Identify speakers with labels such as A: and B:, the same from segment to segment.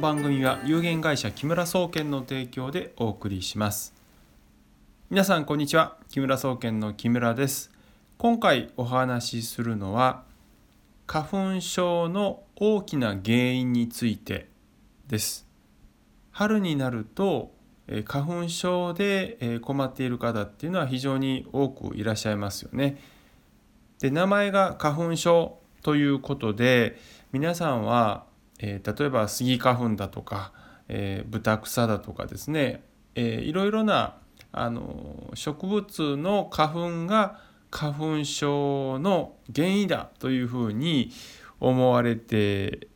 A: 番組は有限会社木村総研の提供でお送りします。皆さんこんにちは。木村総研の木村です。今回お話しするのは花粉症の大きな原因についてです。春になると花粉症で困っている方っていうのは非常に多くいらっしゃいますよね。で名前が花粉症ということで皆さんはえー、例えばスギ花粉だとか、えー、豚草だとかですね、えー、いろいろなあの植物の花粉が花粉症の原因だというふうに思われて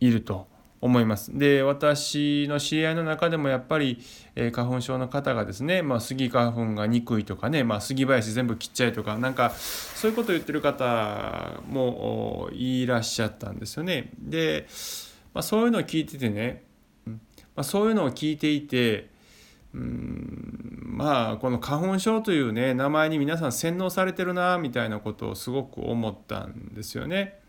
A: いると。思います。で私の知り合いの中でもやっぱり、えー、花粉症の方がですね、まあ、スギ花粉が憎いとかね、まあ、杉林全部切っちゃえとかなんかそういうことを言ってる方もいらっしゃったんですよね。で、まあ、そういうのを聞いててね、まあ、そういうのを聞いていてうんまあこの花粉症というね名前に皆さん洗脳されてるなみたいなことをすごく思ったんですよね。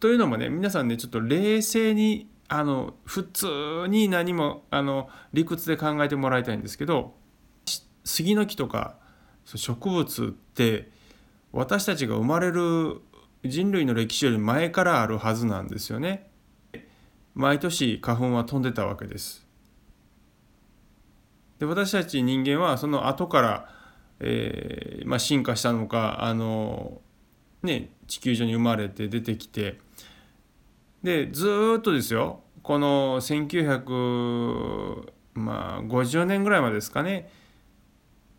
A: というのもね皆さんねちょっと冷静にあの普通に何もあの理屈で考えてもらいたいんですけど杉の木とか植物って私たちが生まれる人類の歴史より前からあるはずなんですよね。毎年花粉は飛んでたわけです。で私たち人間はその後から、えーまあ、進化したのかあの、ね、地球上に生まれて出てきてでずっとですよ。この1950年ぐらいまでですかね。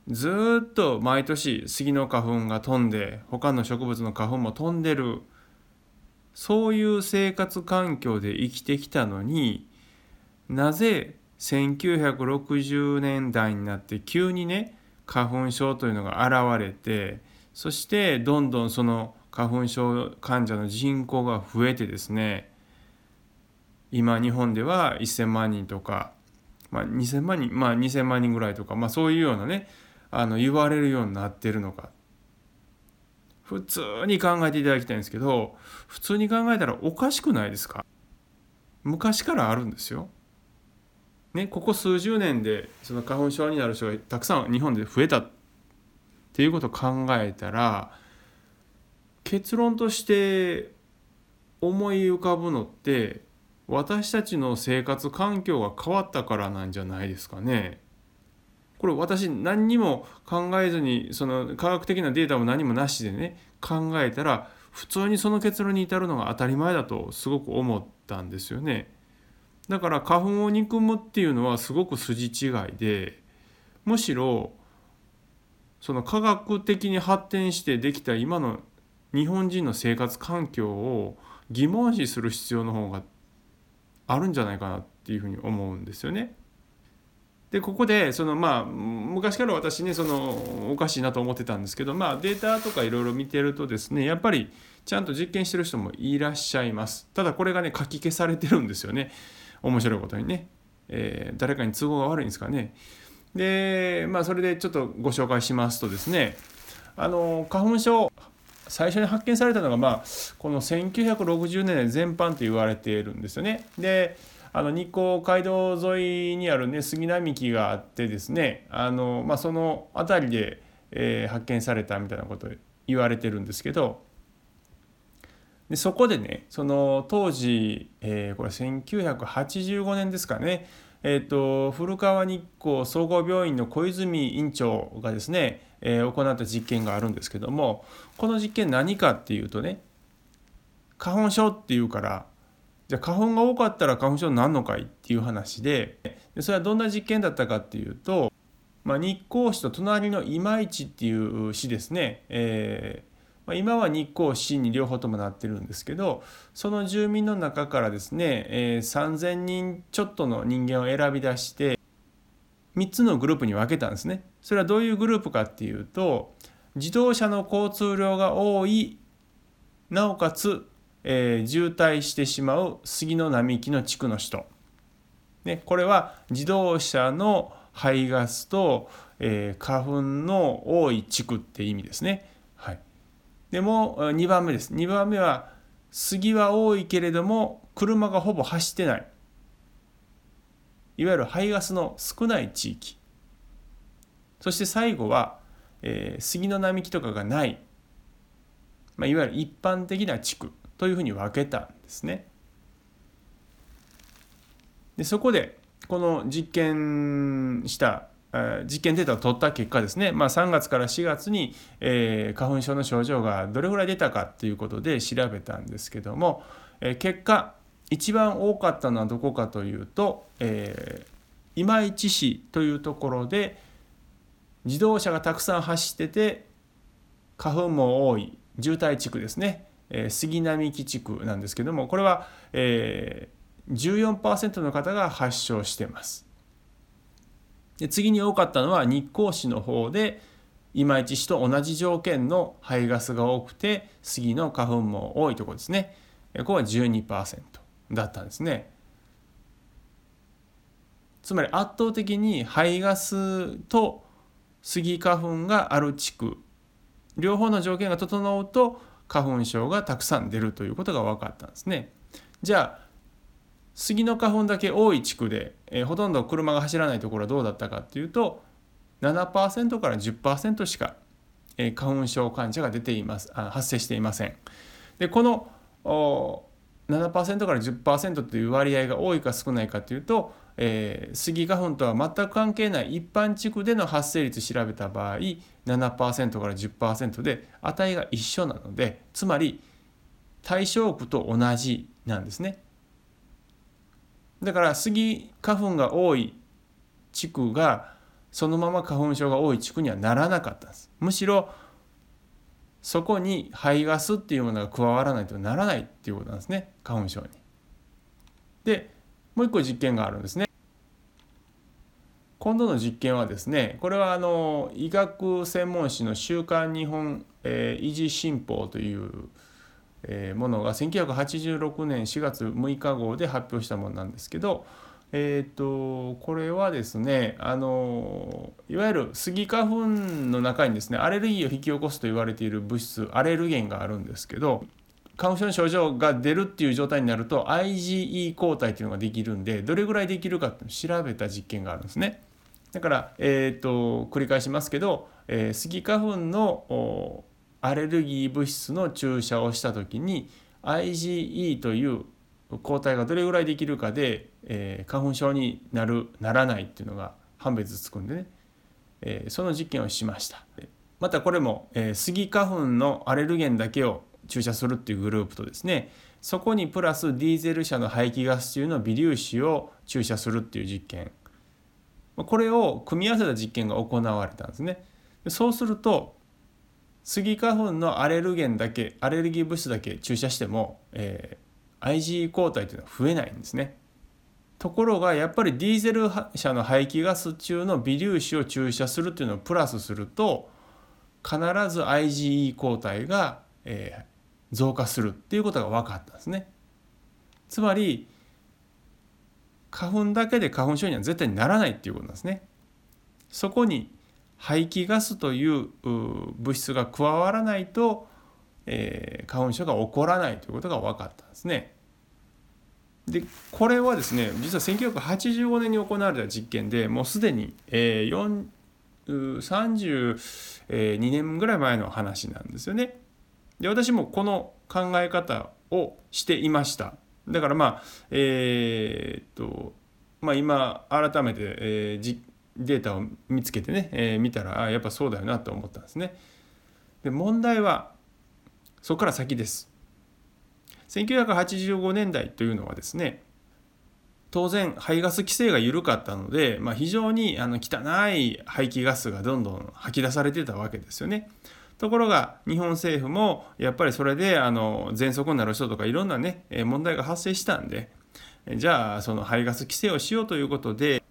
A: ずっと毎年杉の花粉が飛んで他の植物の花粉も飛んでる。そういう生活環境で生きてきたのになぜ1960年代になって急にね花粉症というのが現れてそしてどんどんその花粉症患者の人口が増えてですね今日本では1,000万人とか、まあ、2,000万人まあ2,000万人ぐらいとか、まあ、そういうようなねあの言われるようになってるのか普通に考えていただきたいんですけど普通に考えたらおかしくないですか？昔からあるんですよ。ね、ここ数十年でその花粉症になる人がたくさん日本で増えたっていうことを考えたら結論として思い浮かぶのって私たちの生活環境が変わったからなんじゃないですかね。これ私何にも考えずにその科学的なデータも何もなしでね考えたら普通にその結論に至るのが当たり前だとすごく思ったんですよね。だから花粉を憎むっていうのはすごく筋違いでむしろその科学的に発展してできた今の日本人の生活環境を疑問視する必要の方があるんじゃないかなっていうふうに思うんですよね。でここでそのまあ昔から私ねそのおかしいなと思ってたんですけどまあデータとかいろいろ見てるとですねやっぱりちゃんと実験してる人もいらっしゃいます。ただこれがね書き消されてるんですよね。面白いことにね、えー、誰かに都合が悪いんですかね。でまあそれでちょっとご紹介しますとですねあの花粉症最初に発見されたのがまあこの1960年代全般と言われているんですよね。であの日光街道沿いにあるね杉並木があってですねあの、まあ、その辺りで、えー、発見されたみたいなこと言われてるんですけどでそこでねその当時、えー、これ1985年ですかねえーと、古川日光総合病院の小泉院長がですね、えー、行った実験があるんですけどもこの実験何かっていうとね花粉症っていうからじゃあ花粉が多かったら花粉症になるのかいっていう話ででそれはどんな実験だったかっていうと、まあ、日光市と隣の今市っていう市ですね、えーま、今は日光市に両方ともなってるんですけどその住民の中からですね、えー、3,000人ちょっとの人間を選び出して3つのグループに分けたんですね。それはどういうグループかっていうと自動車の交通量が多いなおかつえー、渋滞してしまう杉の並木の地区の人、ね、これは自動車の排ガスと、えー、花粉の多い地区って意味ですね。でも2番目です。2番目は杉は多いけれども車がほぼ走ってない。いわゆる排ガスの少ない地域そして最後は、えー、杉の並木とかがない、まあ、いわゆる一般的な地区というふうに分けたんですね。でそこでこの実験した実験データを取った結果ですね、まあ、3月から4月に、え、花粉症の症状がどれぐらい出たかということで調べたんですけども、え、結果一番多かったのはどこかというと、えー、今市市というところで自動車がたくさん走ってて花粉も多い渋滞地区ですね、え、杉並木地区なんですけどもこれは、えー、14%の方が発症してます。で次に多かったのは日光市の方で今市市と同じ条件の排ガスが多くて杉の花粉も多いところですね。ここは12%だったんですね。つまり圧倒的に排ガスと杉花粉がある地区両方の条件が整うと花粉症がたくさん出るということが分かったんですね。じゃあ杉の花粉だけ多い地区で、えー、ほとんど車が走らないところはどうだったかっていうと7%から10%しか、えー、花粉症患者が出ていますあ発生していません。でこの7%から10%という割合が多いか少ないかというと、えー、スギ花粉とは全く関係ない一般地区での発生率調べた場合7%から10%で値が一緒なのでつまり対象区と同じなんですね。だからスギ花粉が多い地区がそのまま花粉症が多い地区にはならなかったんですむしろそこに排ガスっていうものが加わらないとならないっていうことなんですね花粉症に。でもう一個実験があるんですね。今度の実験はですねこれはあの医学専門誌の「週刊日本、えー、維持新報」というえものが1986年4月6日号で発表したものなんですけど、えーと、これはですねあのいわゆるスギ花粉の中にですねアレルギーを引き起こすと言われている物質アレルゲンがあるんですけど花粉症の症状が出るっていう状態になると IgE 抗体っていうのができるんでどれぐらいできるかっていうのを調べた実験があるんですね。だから、えーと、繰り返しますけど、えー、スギ花粉のアレルギー物質の注射をした時に IgE という抗体がどれぐらいできるかで、えー、花粉症になるならないっていうのが判別つくんでね、えー、その実験をしました。またこれも、えー、スギ花粉のアレルゲンだけを注射するっていうグループとですねそこにプラスディーゼル車の排気ガス中の微粒子を注射するっていう実験。これを組み合わせた実験が行われたんですね。そうするとスギ花粉のアレルゲンだけアレルギー物質だけ注射しても、えー、IgE 抗体というのは増えないんですね。ところがやっぱりディーゼル車の排気ガス中の微粒子を注射するっていうのをプラスすると必ず IgE 抗体が、えー、増加するっていうことが分かったんですね。つまり花粉だけで花粉症には絶対にならないっていうことなんですね。そこに排気ガスという物質が加わらないと、えー、花粉症が起こらないということが分かったんですね。でこれはですね実は1985年に行われた実験でもうすでに、えー、32年ぐらい前の話なんですよね。で私もこの考え方をしていました。だからまあえー、っとまあ今改めて、えー、データを見つけてね、えー、見たらあやっぱそうだよなと思ったんですね。で問題はそこから先です。1985年代というのはですね当然排ガス規制が緩かったので、まあ、非常にあの汚い排気ガスがどんどん吐き出されてたわけですよね。ところが日本政府もやっぱりそれであの喘息になる人とかいろんなね問題が発生したんでじゃあその排ガス規制をしようということで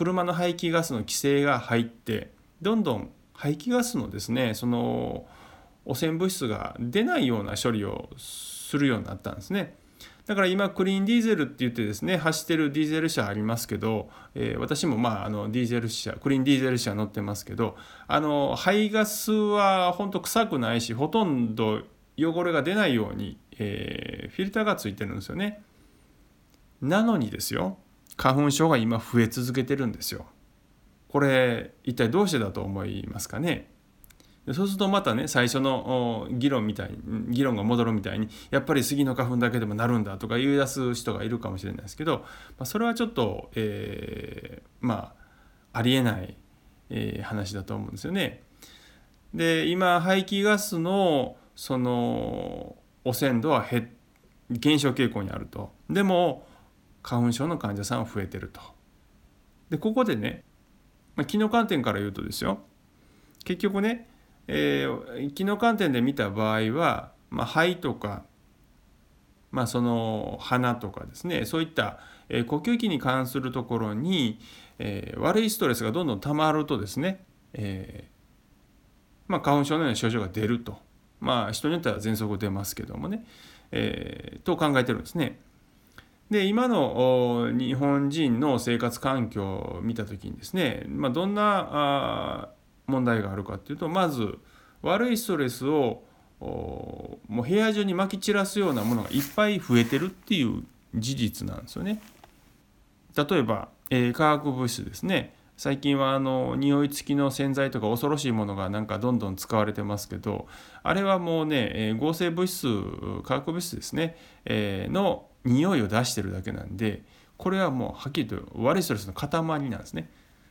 A: 車の排気ガスの規制が入ってどんどん排気ガスのですねその汚染物質が出ないような処理をするようになったんですね。だから今クリーンディーゼルって言ってですね走ってるディーゼル車ありますけど、えー、私もまああのディーゼル車クリーンディーゼル車乗ってますけどあの排ガスは本当臭くないしほとんど汚れが出ないように、えー、フィルターがついてるんですよね。なのにですよ花粉症が今増え続けてるんですよ。これ一体どうしてだと思いますかね？そうするとまたね最初の議論みたいに議論が戻るみたいにやっぱり杉の花粉だけでもなるんだとか言い出す人がいるかもしれないですけど、まあ、それはちょっと、えー、まあありえない、え、話だと思うんですよね。で今排気ガスのその汚染度は減減少傾向にあると。でも花粉症の患者さんは増えてると。でここでね、まあ、機能観点から言うとですよ結局ねえー、機能観点で見た場合は、まあ、肺とか、まあ、その鼻とかですねそういった、えー、呼吸器に関するところに、えー、悪いストレスがどんどん溜まるとですね、えーまあ、花粉症のような症状が出ると、まあ、人によっては喘息出ますけどもね、えー、と考えてるんですね。で今の日本人の生活環境を見た時にですね、まあ、どんなあ問題があるかっていうとまず悪いストレスをもう部屋中にまき散らすようなものがいっぱい増えてるっていう事実なんですよね。例えば、えー、化学物質ですね最近はあの匂い付きの洗剤とか恐ろしいものがなんかどんどん使われてますけどあれはもうね、えー、合成物質化学物質ですね、えー、の匂いを出してるだけなんでこれはもうはっきりと悪いストレスの塊なんですね。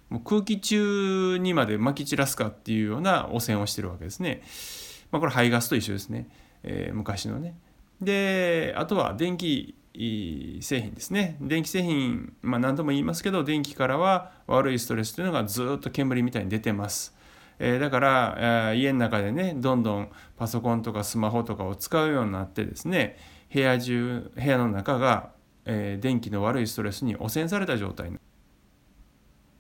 A: もう空気中にまでまき散らすかっていうような汚染をしてるわけですね。まあ、これ排ガスと一緒ですね、えー、昔のね。であとは電気製品ですね電気製品、まあ、何度も言いますけど電気からは悪いストレスというのがずっと煙みたいに出てます。えー、だから、え、家の中でねどんどんパソコンとかスマホとかを使うようになってですね部屋中部屋の中が、えー、電気の悪いストレスに汚染された状態。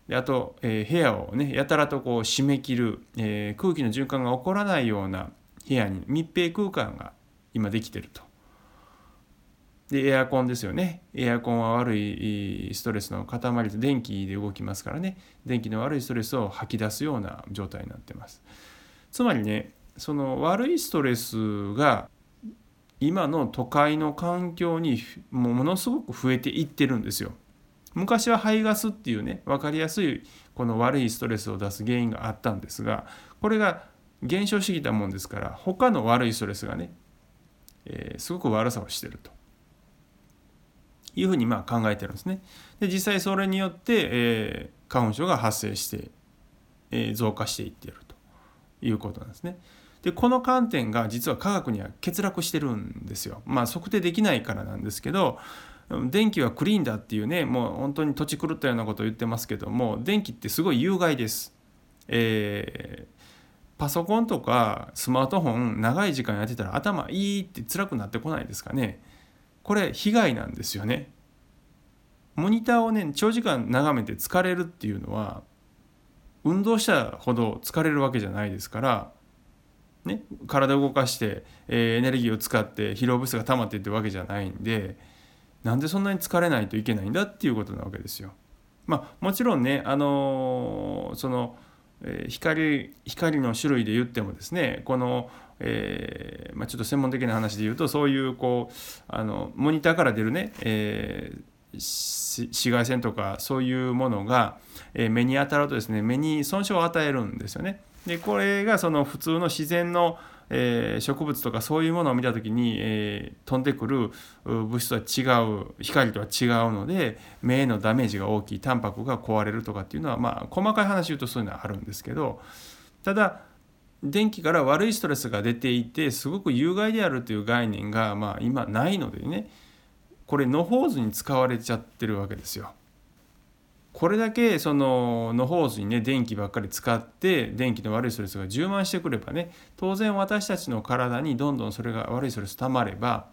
A: であと、えー、部屋をねやたらとこう締め切る、えー、空気の循環が起こらないような部屋に密閉空間が今できてると。でエアコンですよね。エアコンは悪いストレスの塊と電気で動きますからね。電気の悪いストレスを吐き出すような状態になってます。つまりねその悪いストレスが今の都会の環境にものすごく増えていってるんですよ昔は排ガスっていうね分かりやすいこの悪いストレスを出す原因があったんですがこれが減少してきたもんですから他の悪いストレスがね、えー、すごく悪さをしてるというふうにまあ考えてるんですね。で実際それによって、えー、花粉症が発生して、えー、増加していっているということなんですね。でこの観点が実は科学には欠落してるんですよ。まあ測定できないからなんですけど電気はクリーンだっていうねもう本当に土地狂ったようなことを言ってますけども電気ってすごい有害です。えー、パソコンとかスマートフォン長い時間やってたら頭いいって辛くなってこないですかねこれ被害なんですよね。モニターをね長時間眺めて疲れるっていうのは運動したほど疲れるわけじゃないですから、ね、体を動かして、えー、エネルギーを使って疲労物質が溜まっていってわけじゃないんでなんでそんなに疲れないといけないんだっていうことなわけですよ。まあ、もちろんね、あのー、その、え、光光の種類で言ってもですねこの、えーまあ、ちょっと専門的な話で言うとそういうこうあのモニターから出るね、えー、紫外線とかそういうものが、え、目に当たるとですね目に損傷を与えるんですよね。でこれがその普通の自然のえー、植物とかそういうものを見た時に、えー、飛んでくる物質とは違う光とは違うので目へのダメージが大きいタンパクが壊れるとかっていうのはまあ細かい話言うとそういうのはあるんですけどただ電気から悪いストレスが出ていてすごく有害であるという概念がまあ今ないのでねこれ野放図に使われちゃってるわけですよ。これだけその野放図にね電気ばっかり使って電気の悪いストレスが充満してくればね当然私たちの体にどんどんそれが悪いストレスたまれば、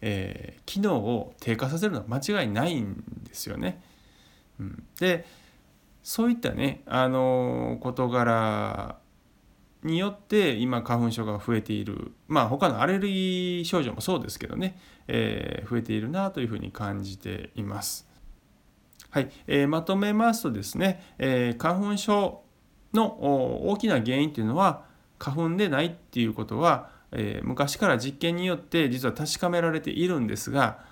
A: えー、機能を低下させるのは間違いないんですよね。うん、でそういったねあの事柄によって今花粉症が増えているまあ他のアレルギー症状もそうですけどね、えー、増えているなというふうに感じています。はい、えー、まとめますとですね、えー、花粉症の大きな原因というのは花粉でないっていうことは、えー、昔から実験によって実は確かめられているんですが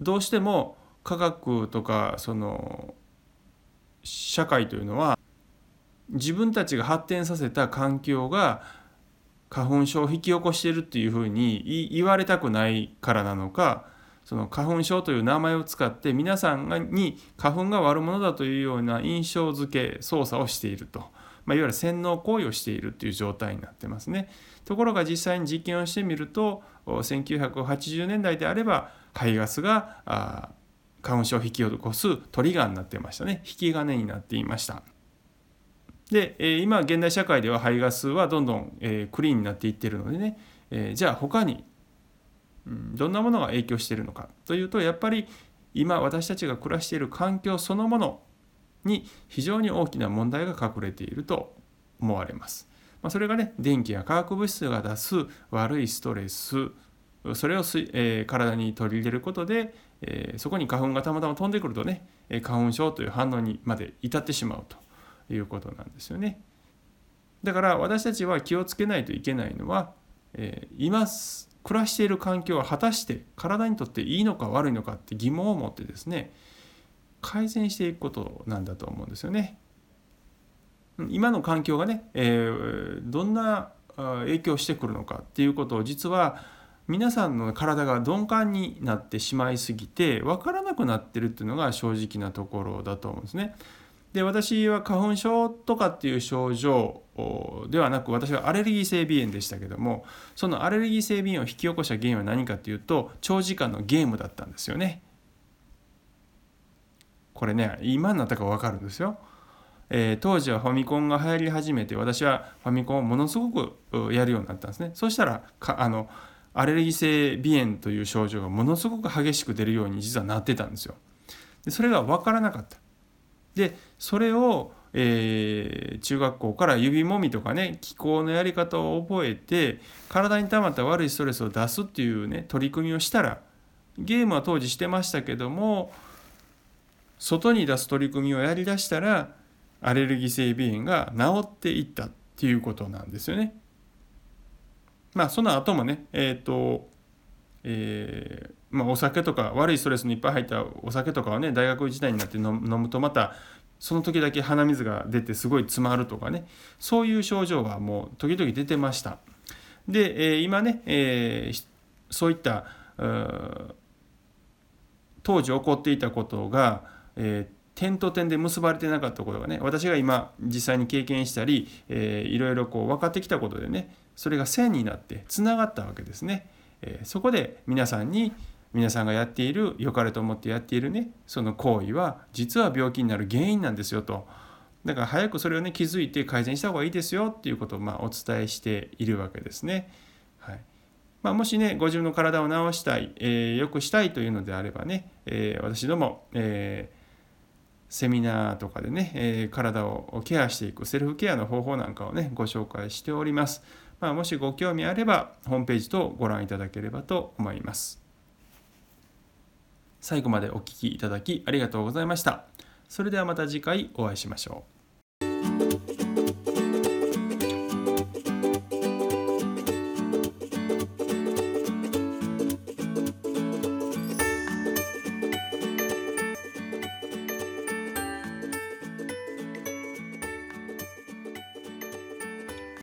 A: どうしても科学とかその社会というのは自分たちが発展させた環境が花粉症を引き起こしているっていうふうに言われたくないからなのかその花粉症という名前を使って皆さんに花粉が悪者だというような印象付け操作をしていると、まあ、いわゆる洗脳行為をしているという状態になってますね。ところが実際に実験をしてみると1980年代であれば排ガスが花粉症を引き起こすトリガーになってましたね引き金になっていました。で、今現代社会では排ガスはどんどん、クリーンになっていってるのでね、じゃあ他に、うん、どんなものが影響しているのかというとやっぱり今私たちが暮らしている環境そのものに非常に大きな問題が隠れていると思われます。まあ、それがね電気や化学物質が出す悪いストレスそれをす、えー、体に取り入れることで、えー、そこに花粉がたまたま飛んでくるとね花粉症という反応にまで至ってしまうということなんですよね。だから私たちは気をつけないといけないのは、えー、今暮らしている環境は果たして体にとっていいのか悪いのかって疑問を持ってですね改善していくことなんだと思うんですよね。今の環境がね、えー、どんな影響してくるのかっていうことを実は皆さんの体が鈍感になってしまいすぎて分からなくなってるっていうのが正直なところだと思うんですね。で私は花粉症とかっていう症状ではなく私はアレルギー性鼻炎でしたけどもそのアレルギー性鼻炎を引き起こした原因は何かっていうと長時間のゲームだったんですよね。これね今になったか分かるんですよ。えー、当時はファミコンが流行り始めて私はファミコンをものすごくやるようになったんですねそしたらあのアレルギー性鼻炎という症状がものすごく激しく出るように実はなってたんですよでそれが分からなかったでそれを、えー、中学校から指もみとかね気候のやり方を覚えて体に溜まった悪いストレスを出すっていうね取り組みをしたらゲームは当時してましたけども外に出す取り組みをやりだしたらアレルギー性鼻炎が治っていったっていうことなんですよね。まあその後もねえっ、ー、とえー、まあ、お酒とか悪いストレスのいっぱい入ったお酒とかはね大学時代になって飲むとまたその時だけ鼻水が出てすごい詰まるとかねそういう症状はもう時々出てました。で、えー、今ね、えー、そういった当時起こっていたことが、えー点と点で結ばれてなかったことがね私が今実際に経験したり、えー、いろいろこう分かってきたことでねそれが線になってつながったわけですね。えー、そこで皆さんに皆さんがやっている良かれと思ってやっているねその行為は実は病気になる原因なんですよとだから早くそれをね気づいて改善した方がいいですよっていうことをまあお伝えしているわけですね。はいまあ、もしねご自分の体を治したい、えー、よくしたいというのであればね、えー、私ども、えーセミナーとかでね、えー、体をケアしていくセルフケアの方法なんかをねご紹介しております。まあ、もしご興味あればホームページとご覧いただければと思います。最後までお聴きいただきありがとうございました。それではまた次回お会いしましょう。